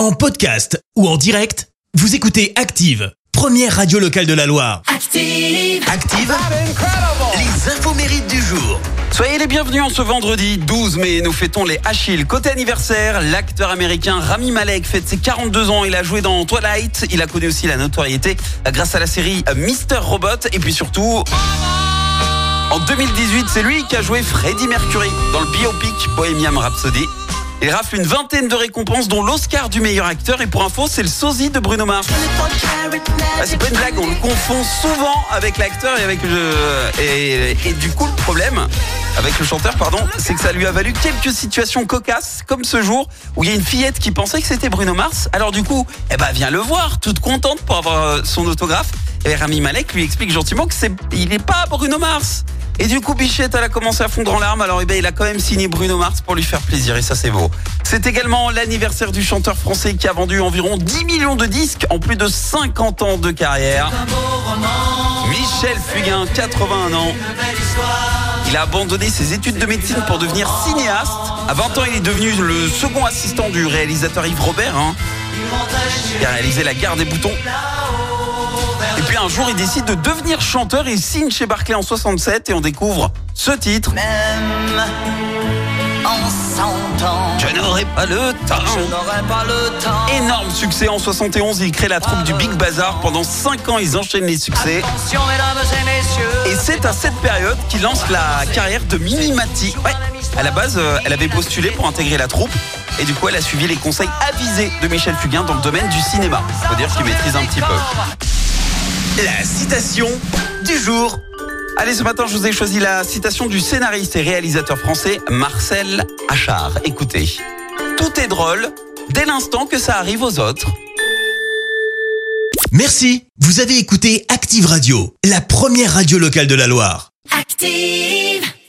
En podcast ou en direct, vous écoutez Active, première radio locale de la Loire. Active. Active, les infos mérites du jour. Soyez les bienvenus en ce vendredi 12 mai. Nous fêtons les Achilles. Côté anniversaire, l'acteur américain Rami Malek fête ses 42 ans. Il a joué dans Twilight. Il a connu aussi la notoriété grâce à la série Mister Robot. Et puis surtout... En 2018, c'est lui qui a joué Freddie Mercury dans le biopic Bohemian Rhapsody. Il rafle une vingtaine de récompenses, dont l'Oscar du meilleur acteur. Et pour info, c'est le sosie de Bruno Mars. Ah, c'est pas une blague, on le confond souvent avec l'acteur et avec le. Et, du coup, le problème avec le chanteur, pardon, c'est que ça lui a valu quelques situations cocasses, comme ce jour où il y a une fillette qui pensait que c'était Bruno Mars. Alors du coup, eh ben, viens le voir, toute contente pour avoir euh, son autographe. Et Rami Malek lui explique gentiment que c'est, il n'est pas Bruno Mars. Et du coup, Bichette, elle a commencé à fondre en larmes. Alors, eh ben, il a quand même signé Bruno Mars pour lui faire plaisir. Et ça, c'est beau. C'est également l'anniversaire du chanteur français qui a vendu environ 10 millions de disques en plus de 50 ans de carrière. Michel Fugain, 81 ans. Il a abandonné ses études de médecine pour devenir cinéaste. À 20 ans, il est devenu le second assistant du réalisateur Yves Robert. Hein. Il a réalisé La Gare des Boutons. Et puis un jour, il décide de devenir chanteur. Il signe chez Barclay en 67 et on découvre ce titre. Même en. Je n'aurai pas le temps. Je n'aurai pas le temps. Énorme succès en 71, il crée la troupe du Big Bazar. Pendant 5 ans, ils enchaînent les succès. Et. Et c'est à cette période qu'il lance la carrière de Mimi Mati. Ouais. À la base, euh, elle avait postulé pour intégrer la troupe. Et du coup, elle a suivi les conseils avisés de Michel Fugain dans le domaine du cinéma. Faut dire qu'il maîtrise un petit peu. La citation du jour. Allez, ce matin, je vous ai choisi la citation du scénariste et réalisateur français Marcel Achard. Écoutez, tout est drôle dès l'instant que ça arrive aux autres. Merci, vous avez écouté Active Radio, la première radio locale de la Loire. Active.